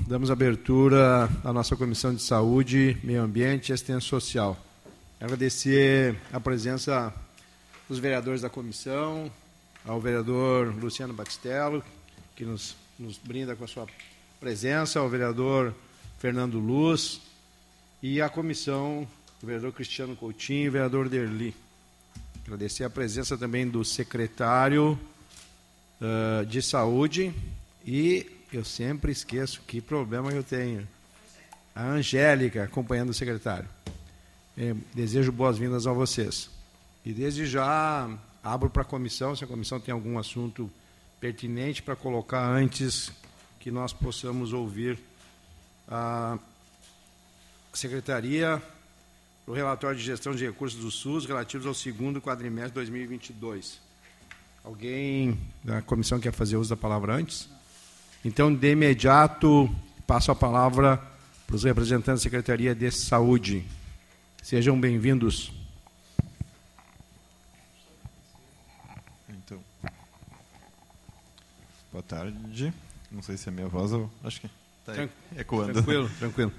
Damos abertura à nossa Comissão de Saúde, Meio Ambiente e Assistência Social. Agradecer a presença dos vereadores da comissão, ao vereador Luciano Batistello, que nos, nos brinda com a sua presença, ao vereador Fernando Luz e à comissão, o vereador Cristiano Coutinho e o vereador Derli. Agradecer a presença também do secretário uh, de Saúde e eu sempre esqueço que problema eu tenho. A Angélica, acompanhando o secretário. É, desejo boas-vindas a vocês. E desde já abro para a comissão, se a comissão tem algum assunto pertinente para colocar antes que nós possamos ouvir a Secretaria o relatório de gestão de recursos do SUS relativos ao segundo quadrimestre de 2022. Alguém da comissão quer fazer uso da palavra antes? Então, de imediato, passo a palavra para os representantes da Secretaria de Saúde. Sejam bem-vindos. Então, boa tarde. Não sei se é minha voz ou acho que está ecoando. Tranquilo, tranquilo.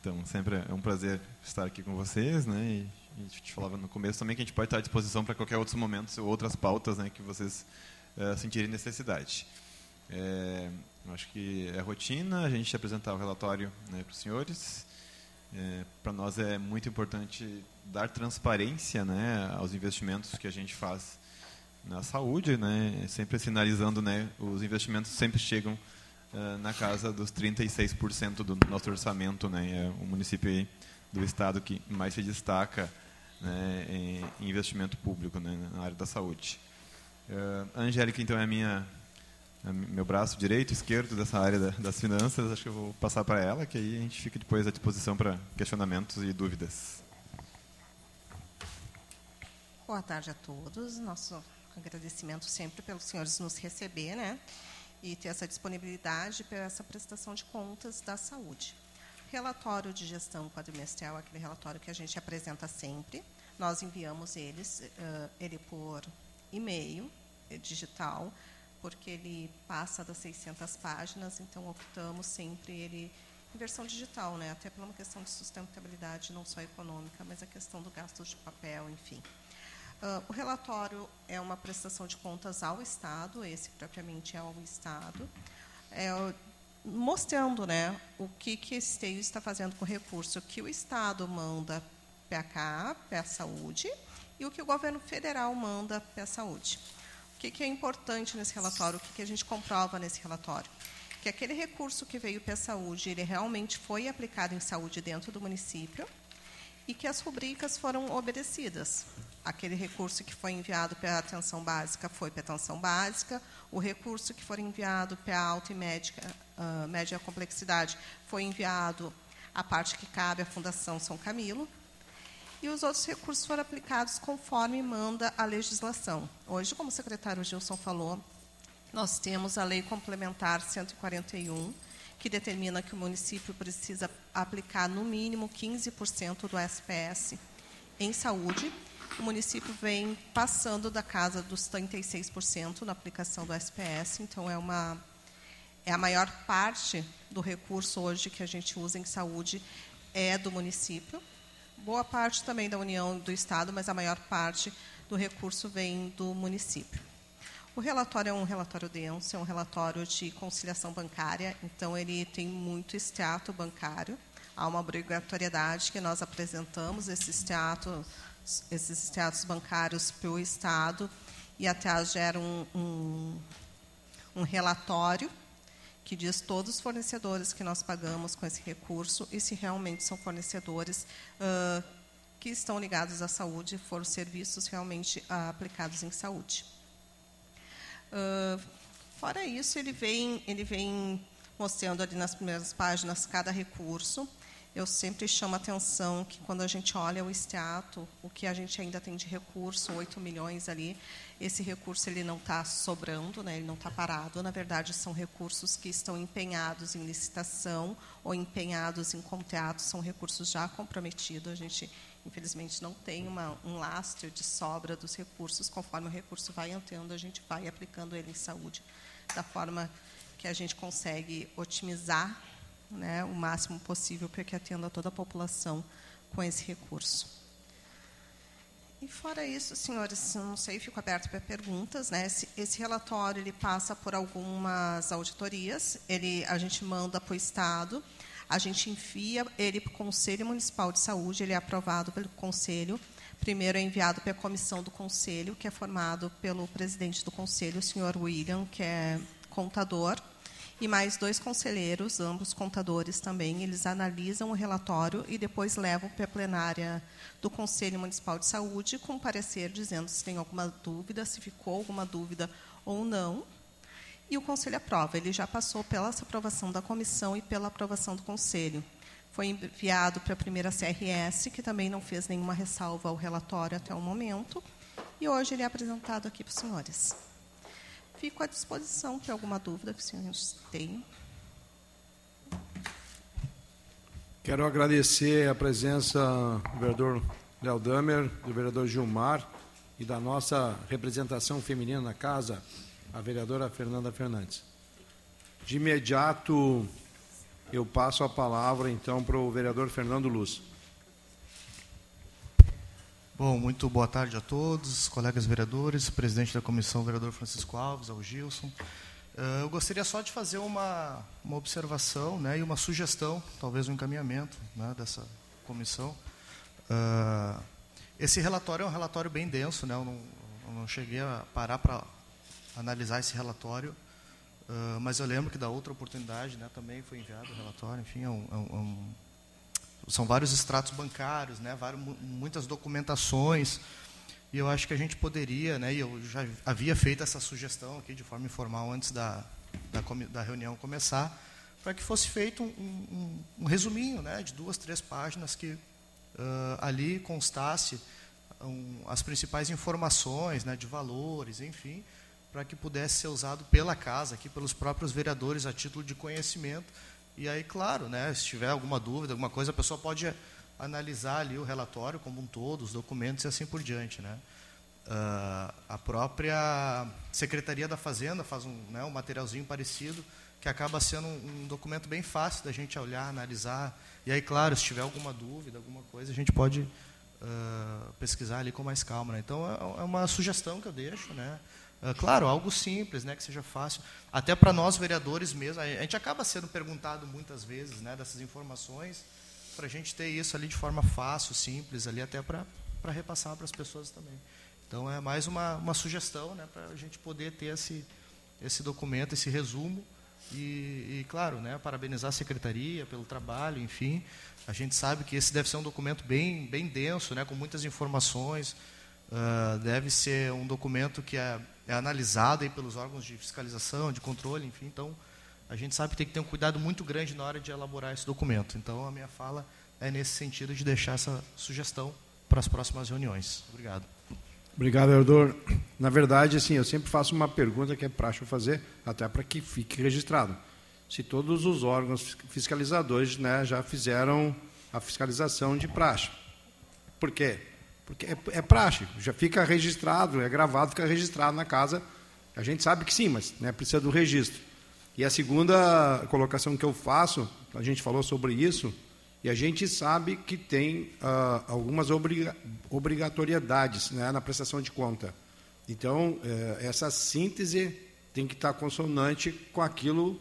Então, sempre é um prazer estar aqui com vocês, né? E a gente te falava no começo também que a gente pode estar à disposição para qualquer outros momentos ou outras pautas, né, que vocês uh, sentirem necessidade. É, acho que é rotina a gente apresentar o relatório né, para os senhores. É, para nós é muito importante dar transparência né, aos investimentos que a gente faz na saúde, né, sempre sinalizando, né, os investimentos sempre chegam uh, na casa dos 36% do nosso orçamento, né, é o município do estado que mais se destaca né, em investimento público né, na área da saúde. Uh, Angélica, então, é a minha meu braço direito, esquerdo dessa área da, das finanças, acho que eu vou passar para ela, que aí a gente fica depois à disposição para questionamentos e dúvidas. Boa tarde a todos. Nosso agradecimento sempre pelos senhores nos receber, né? E ter essa disponibilidade para essa prestação de contas da saúde. Relatório de gestão quadrimestral, aquele relatório que a gente apresenta sempre. Nós enviamos eles, uh, ele por e-mail digital porque ele passa das 600 páginas, então optamos sempre ele em versão digital, né? até por uma questão de sustentabilidade, não só econômica, mas a questão do gasto de papel, enfim. Uh, o relatório é uma prestação de contas ao Estado, esse propriamente é ao Estado, é, mostrando né, o que, que esse esteio está fazendo com o recurso que o Estado manda para cá, para a saúde, e o que o governo federal manda para a saúde que, que é importante nesse relatório? O que, que a gente comprova nesse relatório? Que aquele recurso que veio para a saúde, ele realmente foi aplicado em saúde dentro do município e que as rubricas foram obedecidas. Aquele recurso que foi enviado para a atenção básica foi para a atenção básica, o recurso que foi enviado para a alta e média, uh, média complexidade foi enviado a parte que cabe à Fundação São Camilo, e os outros recursos foram aplicados conforme manda a legislação. Hoje, como o secretário Gilson falou, nós temos a Lei Complementar 141, que determina que o município precisa aplicar no mínimo 15% do SPS em saúde. O município vem passando da casa dos 36% na aplicação do SPS, então é uma é a maior parte do recurso hoje que a gente usa em saúde é do município boa parte também da União do Estado, mas a maior parte do recurso vem do município. O relatório é um relatório denso, é um relatório de conciliação bancária, então ele tem muito extrato bancário. Há uma obrigatoriedade que nós apresentamos esses extratos, esses extratos bancários para o Estado e até gera um, um, um relatório que diz todos os fornecedores que nós pagamos com esse recurso e se realmente são fornecedores uh, que estão ligados à saúde, foram serviços realmente uh, aplicados em saúde. Uh, fora isso, ele vem, ele vem mostrando ali nas primeiras páginas cada recurso. Eu sempre chamo a atenção que quando a gente olha o extrato, o que a gente ainda tem de recurso, 8 milhões ali, esse recurso ele não está sobrando, né, ele não está parado. Na verdade, são recursos que estão empenhados em licitação ou empenhados em contratos, são recursos já comprometidos. A gente, infelizmente, não tem uma, um lastro de sobra dos recursos. Conforme o recurso vai entrando, a gente vai aplicando ele em saúde da forma que a gente consegue otimizar né, o máximo possível para que atenda toda a população com esse recurso. E fora isso, senhores, não sei, fico aberto para perguntas. Né? Esse, esse, relatório ele passa por algumas auditorias, ele, a gente manda para o Estado, a gente envia ele para o Conselho Municipal de Saúde, ele é aprovado pelo Conselho. Primeiro é enviado para a comissão do Conselho, que é formado pelo presidente do Conselho, o senhor William, que é contador, e mais dois conselheiros, ambos contadores também. Eles analisam o relatório e depois levam para a plenária do Conselho Municipal de Saúde com parecer dizendo se tem alguma dúvida, se ficou alguma dúvida ou não. E o Conselho aprova. Ele já passou pela aprovação da comissão e pela aprovação do Conselho. Foi enviado para a primeira CRS, que também não fez nenhuma ressalva ao relatório até o momento. E hoje ele é apresentado aqui para os senhores. Fico à disposição para alguma dúvida que os senhores tenham. Quero agradecer a presença do vereador Léo Damer, do vereador Gilmar e da nossa representação feminina na casa, a vereadora Fernanda Fernandes. De imediato, eu passo a palavra, então, para o vereador Fernando Luz. Bom, muito boa tarde a todos, colegas vereadores, presidente da comissão, vereador Francisco Alves, ao Gilson. Uh, eu gostaria só de fazer uma, uma observação né, e uma sugestão, talvez um encaminhamento né, dessa comissão. Uh, esse relatório é um relatório bem denso, né, eu, não, eu não cheguei a parar para analisar esse relatório, uh, mas eu lembro que da outra oportunidade né, também foi enviado o relatório, enfim, é um, é um é são vários extratos bancários, né, várias, muitas documentações, e eu acho que a gente poderia, né, e eu já havia feito essa sugestão aqui de forma informal antes da, da, da reunião começar, para que fosse feito um, um, um, resuminho né, de duas, três páginas que uh, ali constasse um, as principais informações né, de valores, enfim, para que pudesse ser usado pela casa, aqui pelos próprios vereadores a título de conhecimento, e aí, claro, né, se tiver alguma dúvida, alguma coisa, a pessoa pode analisar ali o relatório como um todo, os documentos e assim por diante. Né? Uh, a própria Secretaria da Fazenda faz um, né, um materialzinho parecido, que acaba sendo um, um, documento bem fácil da gente olhar, analisar. E aí, claro, se tiver alguma dúvida, alguma coisa, a gente pode uh, pesquisar ali com mais calma. Né? Então, é, é uma sugestão que eu deixo. Né? Ah, claro, algo simples, né, que seja fácil. Até para nós vereadores mesmo, a gente acaba sendo perguntado muitas vezes, né, dessas informações, para a gente ter isso ali de forma fácil, simples, ali até para para repassar para as pessoas também. Então é mais uma, uma sugestão, né, para a gente poder ter esse esse documento, esse resumo e, e, claro, né, parabenizar a secretaria pelo trabalho, enfim. A gente sabe que esse deve ser um documento bem bem denso, né, com muitas informações. Uh, deve ser um documento que é é analisado aí pelos órgãos de fiscalização, de controle, enfim. Então, a gente sabe que tem que ter um cuidado muito grande na hora de elaborar esse documento. Então, a minha fala é nesse sentido de deixar essa sugestão para as próximas reuniões. Obrigado. Obrigado, vereador. Na verdade, assim, eu sempre faço uma pergunta que é prático fazer, até para que fique registrado. Se todos os órgãos fiscalizadores né, já fizeram a fiscalização de praxe. Por quê? Porque é, é praxe, já fica registrado, é gravado, fica registrado na casa. A gente sabe que sim, mas né, precisa do registro. E a segunda colocação que eu faço, a gente falou sobre isso, e a gente sabe que tem uh, algumas obriga obrigatoriedades né, na prestação de conta. Então, eh, essa síntese tem que estar consonante com aquilo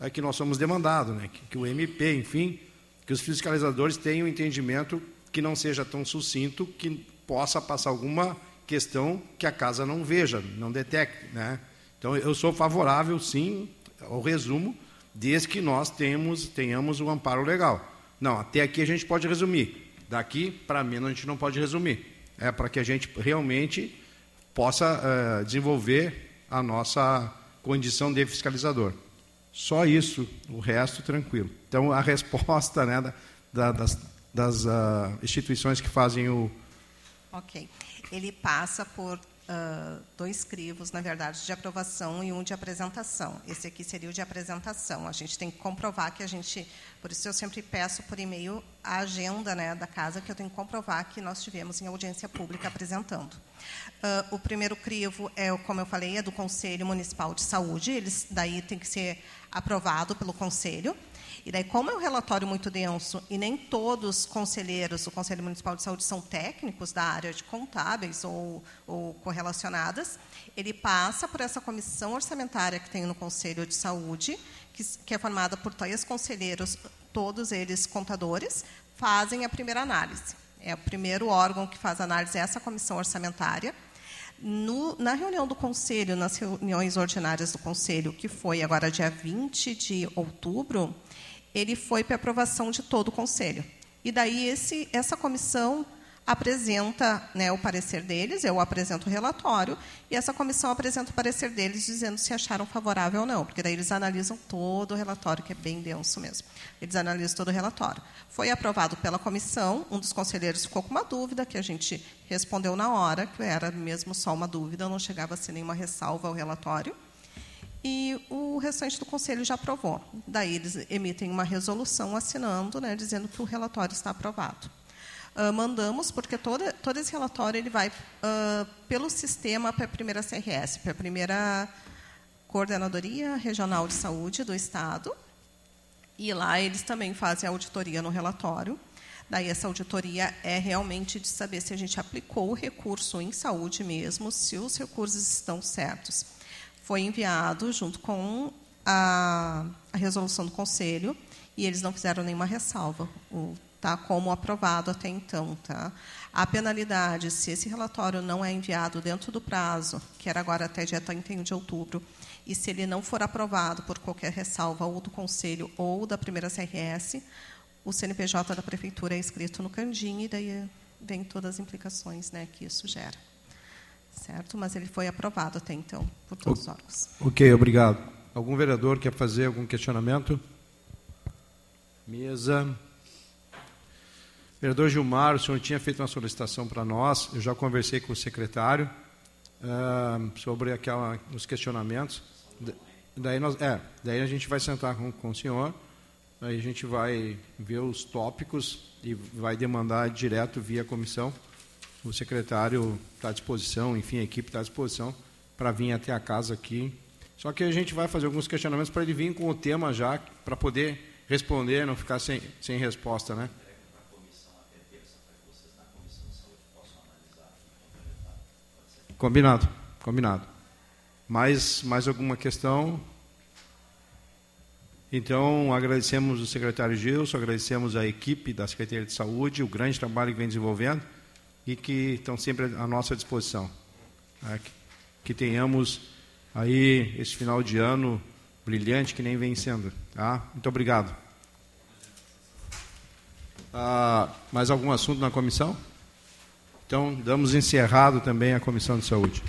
eh, que nós somos demandados, né, que, que o MP, enfim, que os fiscalizadores tenham entendimento que não seja tão sucinto que possa passar alguma questão que a casa não veja, não detecte. Né? Então, eu sou favorável, sim, ao resumo, desde que nós temos, tenhamos o um amparo legal. Não, até aqui a gente pode resumir. Daqui para menos a gente não pode resumir. É para que a gente realmente possa uh, desenvolver a nossa condição de fiscalizador. Só isso, o resto tranquilo. Então, a resposta né, da, da, das, das uh, instituições que fazem o. Ok. Ele passa por uh, dois crivos, na verdade, de aprovação e um de apresentação. Esse aqui seria o de apresentação. A gente tem que comprovar que a gente. Por isso, eu sempre peço por e-mail a agenda né, da casa, que eu tenho que comprovar que nós tivemos em audiência pública apresentando. Uh, o primeiro crivo, é, como eu falei, é do Conselho Municipal de Saúde. Eles, daí tem que ser aprovado pelo Conselho. E daí, como é um relatório muito denso e nem todos os conselheiros do Conselho Municipal de Saúde são técnicos da área de contábeis ou, ou correlacionadas, ele passa por essa comissão orçamentária que tem no Conselho de Saúde, que, que é formada por três conselheiros, todos eles contadores, fazem a primeira análise. É o primeiro órgão que faz a análise, é essa comissão orçamentária. No, na reunião do Conselho, nas reuniões ordinárias do Conselho, que foi agora dia 20 de outubro, ele foi para aprovação de todo o Conselho. E daí esse, essa comissão apresenta né, o parecer deles, eu apresento o relatório, e essa comissão apresenta o parecer deles dizendo se acharam favorável ou não, porque daí eles analisam todo o relatório, que é bem denso mesmo. Eles analisam todo o relatório. Foi aprovado pela comissão, um dos conselheiros ficou com uma dúvida, que a gente respondeu na hora, que era mesmo só uma dúvida, não chegava a ser nenhuma ressalva ao relatório. E o restante do conselho já aprovou. Daí eles emitem uma resolução assinando, né, dizendo que o relatório está aprovado. Uh, mandamos, porque todo, todo esse relatório ele vai uh, pelo sistema para a primeira CRS, para a primeira Coordenadoria Regional de Saúde do Estado. E lá eles também fazem a auditoria no relatório. Daí essa auditoria é realmente de saber se a gente aplicou o recurso em saúde mesmo, se os recursos estão certos. Foi enviado junto com a, a resolução do conselho e eles não fizeram nenhuma ressalva. O tá, como aprovado até então. Tá? A penalidade, se esse relatório não é enviado dentro do prazo, que era agora até dia 31 de outubro, e se ele não for aprovado por qualquer ressalva ou do Conselho ou da primeira CRS, o CNPJ da Prefeitura é escrito no Candim e daí vem todas as implicações né, que isso gera. Certo? Mas ele foi aprovado até então por todos os órgãos. Ok, obrigado. Algum vereador quer fazer algum questionamento? Mesa. Vereador Gilmar, o senhor tinha feito uma solicitação para nós, eu já conversei com o secretário uh, sobre aquela, os questionamentos. Daí, nós, é, daí a gente vai sentar com, com o senhor, aí a gente vai ver os tópicos e vai demandar direto via comissão. O secretário está à disposição, enfim, a equipe está à disposição para vir até a casa aqui. Só que a gente vai fazer alguns questionamentos para ele vir com o tema já, para poder responder, não ficar sem, sem resposta, né? Combinado, combinado. Mais, mais alguma questão? Então, agradecemos o secretário Gilson, agradecemos a equipe da Secretaria de Saúde, o grande trabalho que vem desenvolvendo e que estão sempre à nossa disposição. É, que, que, tenhamos aí esse final de ano brilhante que nem vem sendo. Tá? Muito obrigado. Ah, mais algum assunto na comissão? Então, damos encerrado também a Comissão de Saúde.